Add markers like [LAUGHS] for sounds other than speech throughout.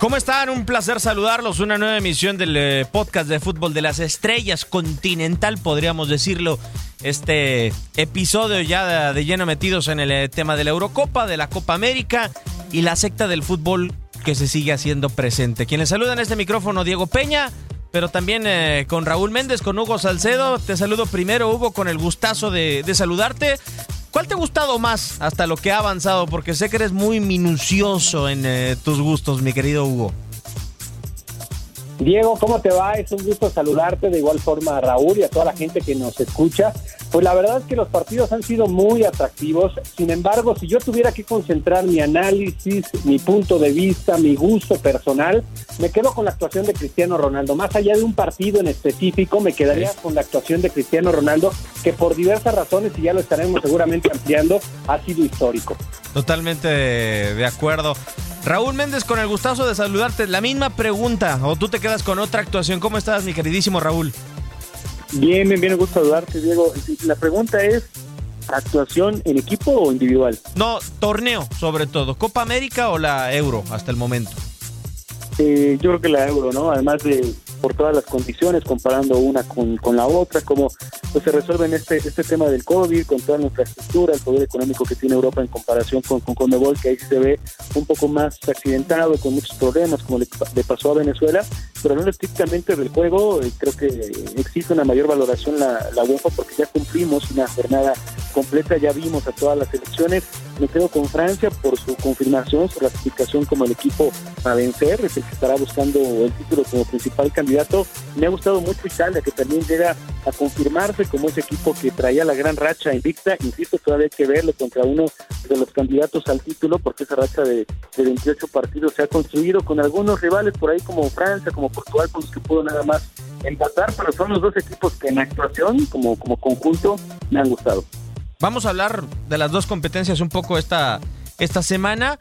¿Cómo están? Un placer saludarlos. Una nueva emisión del eh, podcast de fútbol de las estrellas continental, podríamos decirlo. Este episodio ya de, lleno metidos en el eh, tema de la Eurocopa, de la Copa América y la secta del fútbol que se sigue haciendo presente. Quienes saludan este micrófono, Diego Peña, pero también eh, con Raúl Méndez, con Hugo Salcedo. Te saludo primero, Hugo, con el gustazo de saludarte. ¿Cuál te ha gustado más hasta lo que ha avanzado? Porque sé que eres muy minucioso en eh, tus gustos, mi querido Hugo. Diego, ¿cómo te va? Es un gusto saludarte de igual forma a Raúl y a toda la gente que nos escucha. Pues la verdad es que los partidos han sido muy atractivos. Sin embargo, si yo tuviera que concentrar mi análisis, mi punto de vista, mi gusto personal, me quedo con la actuación de Cristiano Ronaldo. Más allá de un partido en específico, me quedaría con la actuación de Cristiano Ronaldo, que por diversas razones, y ya lo estaremos seguramente ampliando, ha sido histórico. Totalmente de acuerdo. Raúl Méndez, con el gustazo de saludarte. La misma pregunta, o tú te quedas con otra actuación. ¿Cómo estás, mi queridísimo Raúl? Bien, bien, bien, gusto saludarte, Diego. La pregunta es, ¿actuación en equipo o individual? No, torneo, sobre todo. ¿Copa América o la Euro hasta el momento? Eh, yo creo que la Euro, ¿no? Además de por todas las condiciones, comparando una con, con la otra, como pues, se resuelve en este, este tema del COVID, con toda la infraestructura, el poder económico que tiene Europa en comparación con, con Conmebol, que ahí se ve un poco más accidentado, con muchos problemas, como le, pasó a Venezuela, pero no estrictamente del juego, eh, creo que existe una mayor valoración la, la UEFA porque ya cumplimos una jornada completa, ya vimos a todas las elecciones, me quedo con Francia por su confirmación, su ratificación como el equipo a vencer, es el que estará buscando el título como principal candidato. Me ha gustado mucho Italia, que también llega a confirmarse como ese equipo que traía la gran racha invicta. Insisto, todavía hay que verlo contra uno de los candidatos al título, porque esa racha de, 28 partidos se ha construido con algunos rivales por ahí como Francia, como Portugal, con los que pudo nada más empatar, pero son los dos equipos que en actuación, como, como conjunto, me han gustado. Vamos a hablar de las dos competencias un poco esta, esta semana.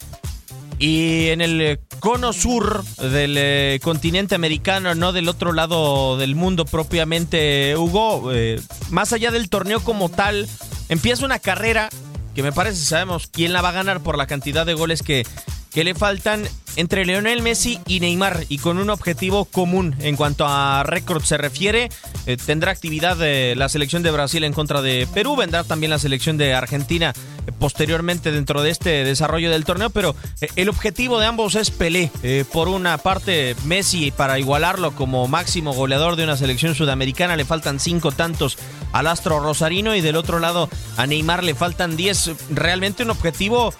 Y en el cono sur del eh, continente americano, no del otro lado del mundo propiamente, Hugo, eh, más allá del torneo como tal, empieza una carrera que me parece sabemos quién la va a ganar por la cantidad de goles que, que le faltan entre Lionel Messi y Neymar y con un objetivo común en cuanto a récord se refiere. Eh, tendrá actividad de la selección de Brasil en contra de Perú, vendrá también la selección de Argentina eh, posteriormente dentro de este desarrollo del torneo, pero eh, el objetivo de ambos es Pelé. por una parte, Messi para igualarlo como máximo goleador de una selección sudamericana le faltan cinco tantos al astro rosarino y del otro lado a Neymar le faltan diez. Realmente un objetivo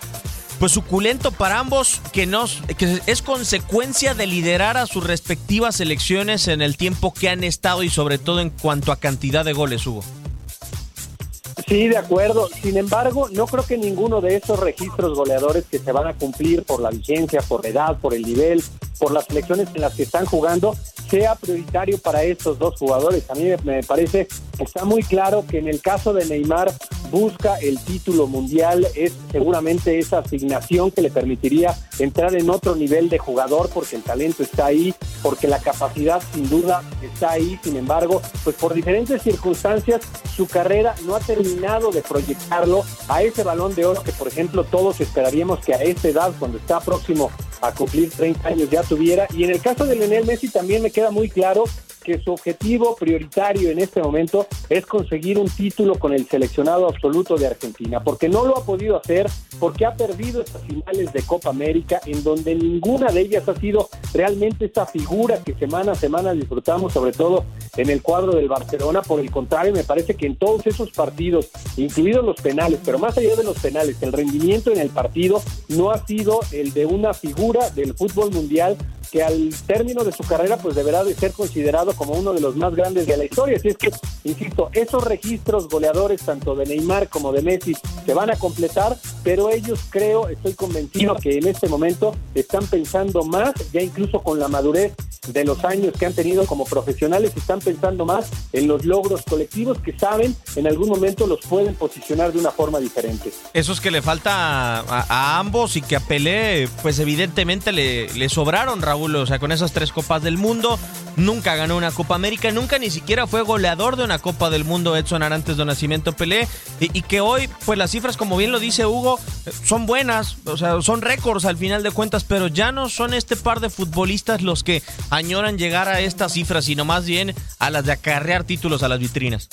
pues suculento para ambos que, nos, que es consecuencia de liderar a sus respectivas selecciones en el tiempo que han estado y sobre todo en cuanto a cantidad de goles, Hugo. Sí, de acuerdo. Sin embargo, no creo que ninguno de esos registros goleadores que se van a cumplir por la vigencia, por la edad, por el nivel, por las selecciones en las que están jugando, sea prioritario para estos dos jugadores. A mí me parece que está muy claro que en el caso de Neymar busca el título mundial, es seguramente esa asignación que le permitiría entrar en otro nivel de jugador porque el talento está ahí, porque la capacidad sin duda está ahí, sin embargo, pues por diferentes circunstancias su carrera no ha terminado de proyectarlo a ese balón de oro que por ejemplo todos esperaríamos que a esa edad, cuando está próximo a cumplir 30 años ya tuviera. Y en el caso de Lionel Messi también me queda muy claro que su objetivo prioritario en este momento es conseguir un título con el seleccionado absoluto de Argentina, porque no lo ha podido hacer, porque ha perdido estas finales de Copa América, en donde ninguna de ellas ha sido realmente esa figura que semana a semana disfrutamos, sobre todo en el cuadro del Barcelona. Por el contrario, me parece que en todos esos partidos, incluidos los penales, pero más allá de los penales, el rendimiento en el partido no ha sido el de una figura del fútbol mundial que al término de su carrera pues deberá de ser considerado como uno de los más grandes de la historia. Así es que, insisto, esos registros goleadores tanto de Neymar como de Messi se van a completar pero ellos creo, estoy convencido que en este momento están pensando más, ya incluso con la madurez de los años que han tenido como profesionales, están pensando más en los logros colectivos que saben en algún momento los pueden posicionar de una forma diferente. Eso es que le falta a, ambos y que a Pelé, pues evidentemente le, le sobraron, Raúl, o sea, con esas tres copas del mundo, nunca ganó una Copa América, nunca ni siquiera fue goleador de una Copa del Mundo Edson Arantes de Nacimiento Pelé, y, y que hoy, pues las cifras, como bien lo dice Hugo, son buenas, o sea, son récords al final de cuentas, pero ya no son este par de futbolistas los que añoran llegar a estas cifras, sino más bien a las de acarrear títulos a las vitrinas.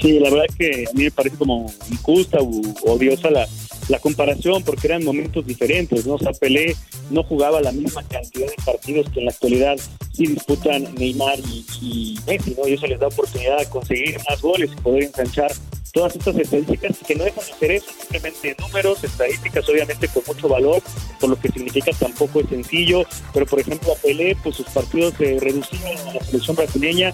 Sí, la verdad que a mí me parece como injusta o odiosa la, la comparación porque eran momentos diferentes, ¿no? O sea, Pelé no jugaba la misma cantidad de partidos que en la actualidad sí disputan Neymar y, y Messi, ¿no? Y eso les da oportunidad de conseguir más goles y poder enganchar todas estas estadísticas que no dejan de ser eso, simplemente números, estadísticas, obviamente con mucho valor, por lo que significa tampoco es sencillo, pero por ejemplo a Pelé, pues sus partidos se reducían a la selección brasileña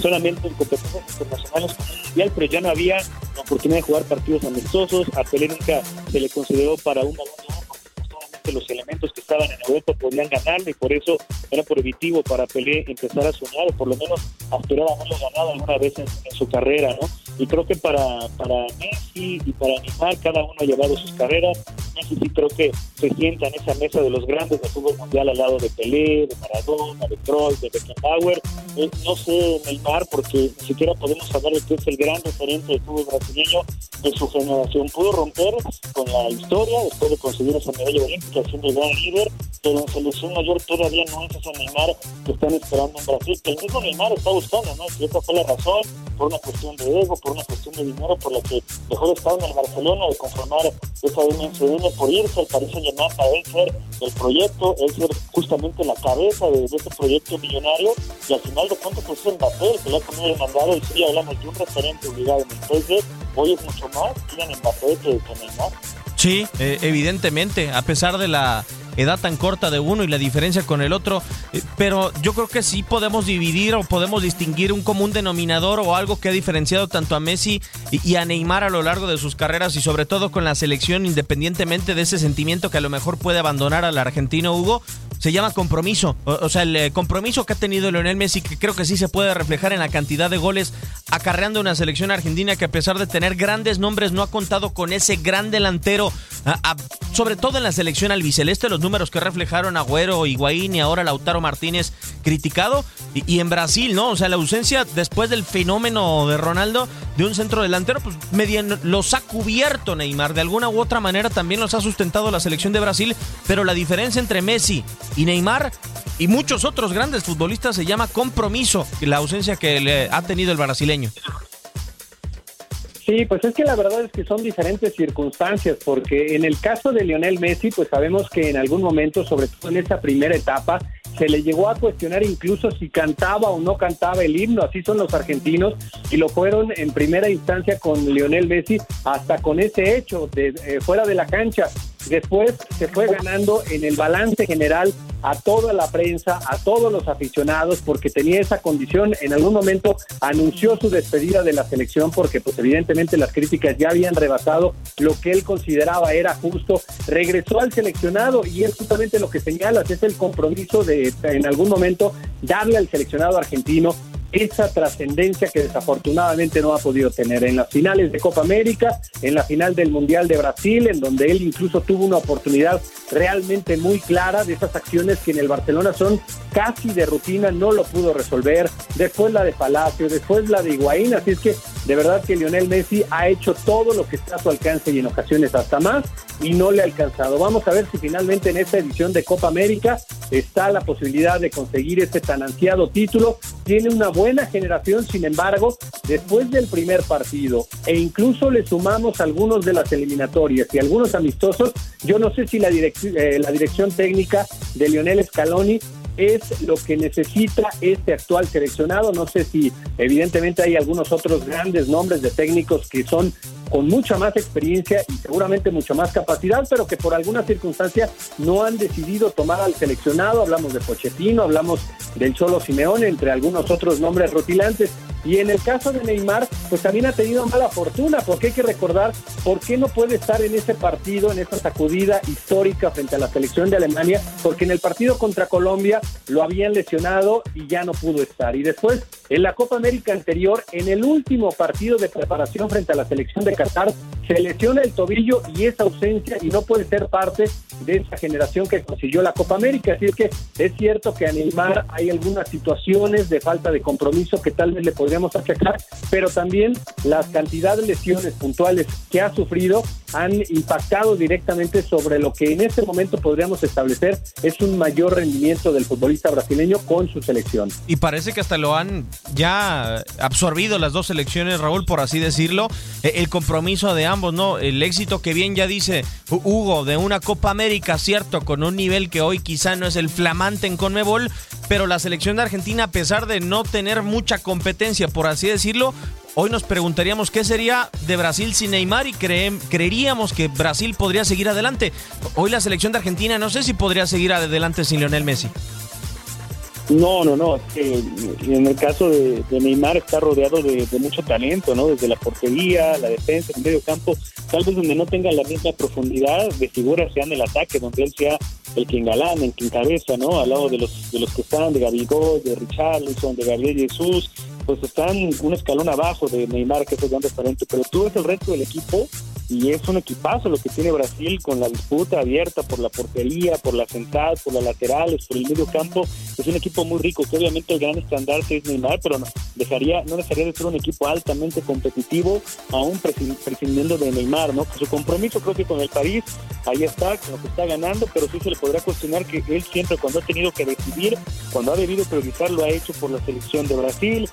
solamente en competencias internacionales mundial, pero ya no había la oportunidad de jugar partidos amistosos, a Pelé nunca se le consideró para un balón los elementos que estaban en Europa podían ganarle y por eso era prohibitivo para Pelé empezar a soñar o por lo menos aspirar a haberlo ganado alguna vez en, su carrera, ¿no? Y creo que para, para Messi y para Neymar cada uno ha llevado sus carreras. Messi sí creo que se sienta en esa mesa de los grandes del fútbol mundial al lado de Pelé, de Maradona, de Kroos, de Beckenbauer. Eh, no sé Neymar porque ni siquiera podemos hablar de que es el gran referente del fútbol brasileño de su generación. Pudo romper con la historia después de conseguir esa medalla olímpica siendo el gran líder, pero en selección mayor todavía no es ese Neymar que están esperando en Brasil, que el mismo Neymar está buscando, ¿no? Y esa fue la razón, por una cuestión de ego, por una cuestión de dinero, por la que dejó de en el Barcelona, de conformar esa MSN, por irse al Paris Saint-Germain para él ser el proyecto, él ser justamente la cabeza de, ese proyecto millonario, y al final de cuentas pues es Mbappé que le ha comido el mandado, y sí hablamos de un referente obligado en el hoy es mucho más en Mbappé que, que Neymar. Sí, eh, evidentemente, a pesar de la edad tan corta de uno y la diferencia con el otro, eh, pero yo creo que sí podemos dividir o podemos distinguir un común denominador o algo que ha diferenciado tanto a Messi y, a Neymar a lo largo de sus carreras y sobre todo con la selección, independientemente de ese sentimiento que a lo mejor puede abandonar al argentino Hugo, se llama compromiso. O, sea, el eh, compromiso que ha tenido Lionel Messi, que creo que sí se puede reflejar en la cantidad de goles acarreando una selección argentina que a pesar de tener grandes nombres no ha contado con ese gran delantero, sobre todo en la selección albiceleste, los números que reflejaron Agüero, Higuaín y ahora Lautaro Martínez criticado. Y, en Brasil, ¿no? O sea, la ausencia después del fenómeno de Ronaldo de un centro delantero, pues los ha cubierto Neymar. De alguna u otra manera también los ha sustentado la selección de Brasil, pero la diferencia entre Messi y Neymar y muchos otros grandes futbolistas se llama compromiso, la ausencia que le ha tenido el brasileño. Sí, pues es que la verdad es que son diferentes circunstancias, porque en el caso de Lionel Messi, pues sabemos que en algún momento, sobre todo en esta primera etapa, se le llegó a cuestionar incluso si cantaba o no cantaba el himno, así son los argentinos, y lo fueron en primera instancia con Lionel Messi, hasta con ese hecho de eh, fuera de la cancha. Después se fue ganando en el balance general a toda la prensa, a todos los aficionados, porque tenía esa condición. En algún momento anunció su despedida de la selección porque pues evidentemente las críticas ya habían rebasado lo que él consideraba era justo. Regresó al seleccionado y es justamente lo que señalas, es el compromiso de en algún momento darle al seleccionado argentino esa trascendencia que desafortunadamente no ha podido tener. En las finales de Copa América, en la final del Mundial de Brasil, en donde él incluso tuvo una oportunidad realmente muy clara de esas acciones que en el Barcelona son casi de rutina, no lo pudo resolver, después la de Palacio, después la de Higuaín, así es que de verdad que Lionel Messi ha hecho todo lo que está a su alcance y en ocasiones hasta más y no le ha alcanzado. Vamos a ver si finalmente en esta edición de Copa América está la posibilidad de conseguir ese tan ansiado título. Tiene una buena generación, sin embargo, después del primer partido e incluso le sumamos algunos de las eliminatorias y algunos amistosos, yo no sé si la, eh, la dirección técnica de Lionel Scaloni es lo que necesita este actual seleccionado. No sé si evidentemente hay algunos otros grandes nombres de técnicos que son con mucha más experiencia y seguramente mucha más capacidad, pero que por alguna circunstancia no han decidido tomar al seleccionado. Hablamos de Pochettino, hablamos del Cholo Simeone, entre algunos otros nombres rotilantes. Y en el caso de Neymar, pues también ha tenido mala fortuna, porque hay que recordar por qué no puede estar en ese partido, en esa sacudida histórica frente a la selección de Alemania, porque en el partido contra Colombia lo habían lesionado y ya no pudo estar. Y después, en la Copa América anterior, en el último partido de preparación frente a la selección de Qatar, se lesiona el tobillo y esa ausencia y no puede ser parte de esa generación que consiguió la Copa América. Así es que es cierto que a Neymar hay algunas situaciones de falta de compromiso que tal vez le podríamos achacar, pero también las cantidades de lesiones puntuales que ha sufrido han impactado directamente sobre lo que en este momento podríamos establecer es un mayor rendimiento del futbolista brasileño con su selección. Y parece que hasta lo han ya absorbido las dos selecciones, Raúl, por así decirlo, e, el compromiso de ambos, ¿no? El éxito que bien ya dice Hugo de una Copa América, cierto, con un nivel que hoy quizá no es el flamante en Conmebol, pero la selección de Argentina, a pesar de no tener mucha competencia, por así decirlo, Hoy nos preguntaríamos qué sería de Brasil sin Neymar y creeríamos que Brasil podría seguir adelante. Hoy la selección de Argentina no sé si podría seguir adelante sin Lionel Messi. No, no, no. en el caso de, Neymar está rodeado de, mucho talento, ¿no? Desde la portería, la defensa, el medio campo, tal vez donde no tenga la misma profundidad de figuras sea en el ataque, donde él sea el que engalana, el que encabeza, ¿no? Al lado de los de los que están, de Gabigol, de Richarlison, de Gabriel Jesús, pues están un escalón abajo de Neymar, que es el gran talento, pero tú ves el resto del equipo y es un equipazo lo que tiene Brasil con la disputa abierta por la portería, por la central, por las laterales, por el medio campo. Es un equipo muy rico, que obviamente el gran estandarte es Neymar, pero no dejaría, no dejaría de ser un equipo altamente competitivo, aún prescindiendo de Neymar, ¿no? Su compromiso creo que con el París, ahí está, con lo que está ganando, pero sí se le podrá cuestionar que él siempre cuando ha tenido que decidir, cuando ha debido priorizar, lo ha hecho por la selección de Brasil,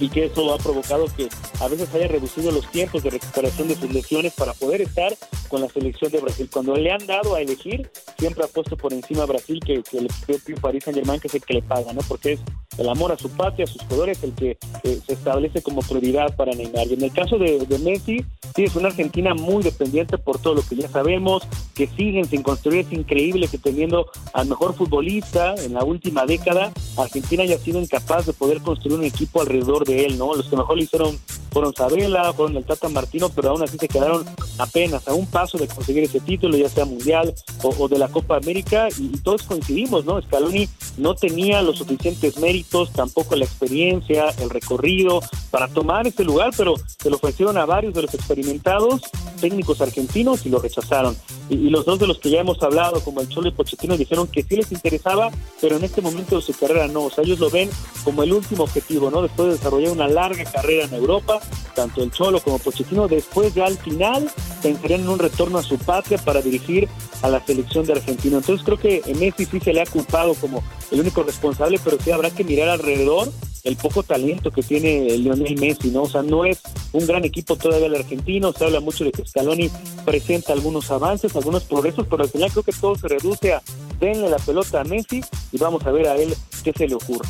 y que eso ha provocado que a veces haya reducido los tiempos de recuperación de sus lesiones para poder estar con la selección de Brasil. Cuando le han dado a elegir, siempre ha puesto por encima a Brasil que, que el propio Paris Saint que es el que le paga, ¿no? Porque es el amor a su patria, a sus jugadores, el que eh, se establece como prioridad para Neymar. Y en el caso de, Messi, sí, es una Argentina muy dependiente por todo lo que ya sabemos, que siguen sin construir. Es increíble que teniendo al mejor futbolista en la última década, Argentina haya sido incapaz de poder construir un equipo alrededor de él, ¿no? Los que mejor lo hicieron fueron Sabela, fueron el Tata Martino, pero aún así se quedaron apenas a un paso de conseguir ese título, ya sea mundial o, de la Copa América, y, todos coincidimos, ¿no? Scaloni no tenía los suficientes méritos, tampoco la experiencia, el recorrido para tomar ese lugar, pero se lo ofrecieron a varios de los experimentados técnicos argentinos y lo rechazaron. Y, los dos de los que ya hemos hablado, como el Cholo y Pochettino, dijeron que sí les interesaba, pero en este momento de su carrera no. O sea, ellos lo ven como el último objetivo, ¿no? Después de desarrollar una larga carrera en Europa, tanto el Cholo como Pochettino, después ya al final pensarían en un retorno a su patria para dirigir a la selección de Argentina. Entonces creo que Messi sí se le ha culpado como el único responsable, pero sí habrá que mirar alrededor el poco talento que tiene Lionel Messi, ¿no? O sea, no es un gran equipo todavía el argentino, se habla mucho de que Scaloni presenta algunos avances, algunos progresos, pero al final creo que todo se reduce a denle la pelota a Messi y vamos a ver a él qué se le ocurre.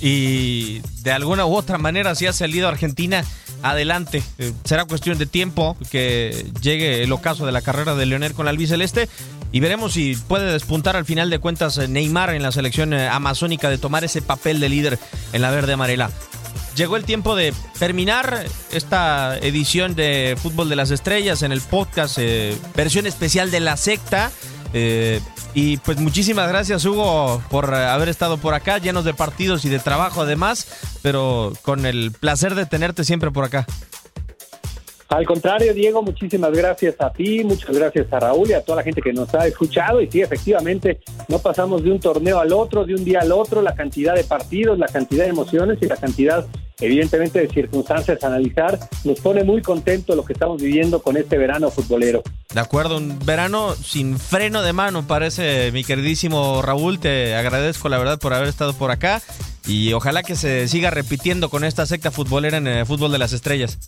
Y de alguna u otra manera, si ha salido Argentina adelante. Eh, será cuestión de tiempo que llegue el ocaso de la carrera de Leonel con la albiceleste y veremos si puede despuntar al final de cuentas eh, Neymar en la selección eh, amazónica de tomar ese papel de líder en la verde amarela. Llegó el tiempo de terminar esta edición de Fútbol de las Estrellas en el podcast, versión especial de la secta. Y pues muchísimas gracias Hugo por eh, haber estado por acá, llenos de partidos y de trabajo además, pero con el placer de tenerte siempre por acá. Al contrario, Diego, muchísimas gracias a ti, muchas gracias a Raúl y a toda la gente que nos ha escuchado. Y sí, efectivamente, no pasamos de un torneo al otro, de un día al otro, la cantidad de partidos, la cantidad de emociones y la cantidad, evidentemente, de circunstancias a analizar. Nos pone muy contento lo que estamos viviendo con este verano futbolero. De acuerdo, un verano sin freno de mano, parece mi queridísimo Raúl. Te agradezco la verdad por haber estado por acá y ojalá que se siga repitiendo con esta secta futbolera en el fútbol de las estrellas.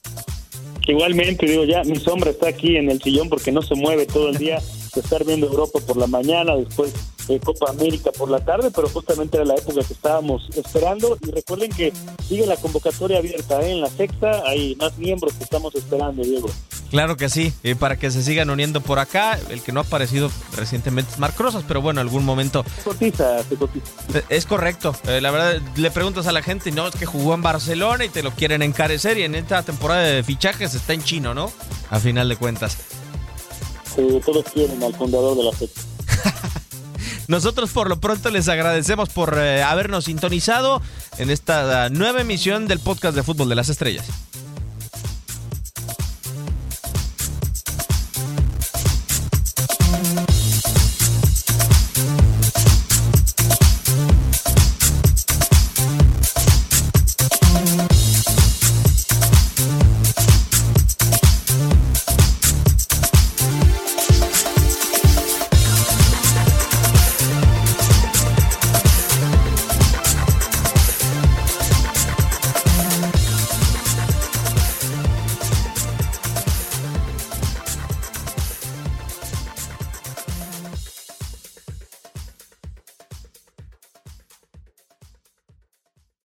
Igualmente, digo, ya mi sombra está aquí en el sillón porque no se mueve todo el día estar viendo Europa por la mañana, después Copa América por la tarde, pero justamente era la época que estábamos esperando. Y recuerden que sigue la convocatoria abierta ¿eh? en la sexta, hay más miembros que estamos esperando, Diego. Claro que sí, y para que se sigan uniendo por acá. El que no ha aparecido recientemente es Marc Rosas, pero bueno, algún momento. Se cotiza, se cotiza. Eh, es correcto. Eh, la verdad, le preguntas a la gente, no, es que jugó en Barcelona y te lo quieren encarecer. Y en esta temporada de fichajes está en chino, ¿no? A final de cuentas. Todos quieren al fundador de la sexta. [LAUGHS] Nosotros por lo pronto les agradecemos por eh, habernos sintonizado en esta nueva emisión del podcast de Fútbol de las Estrellas.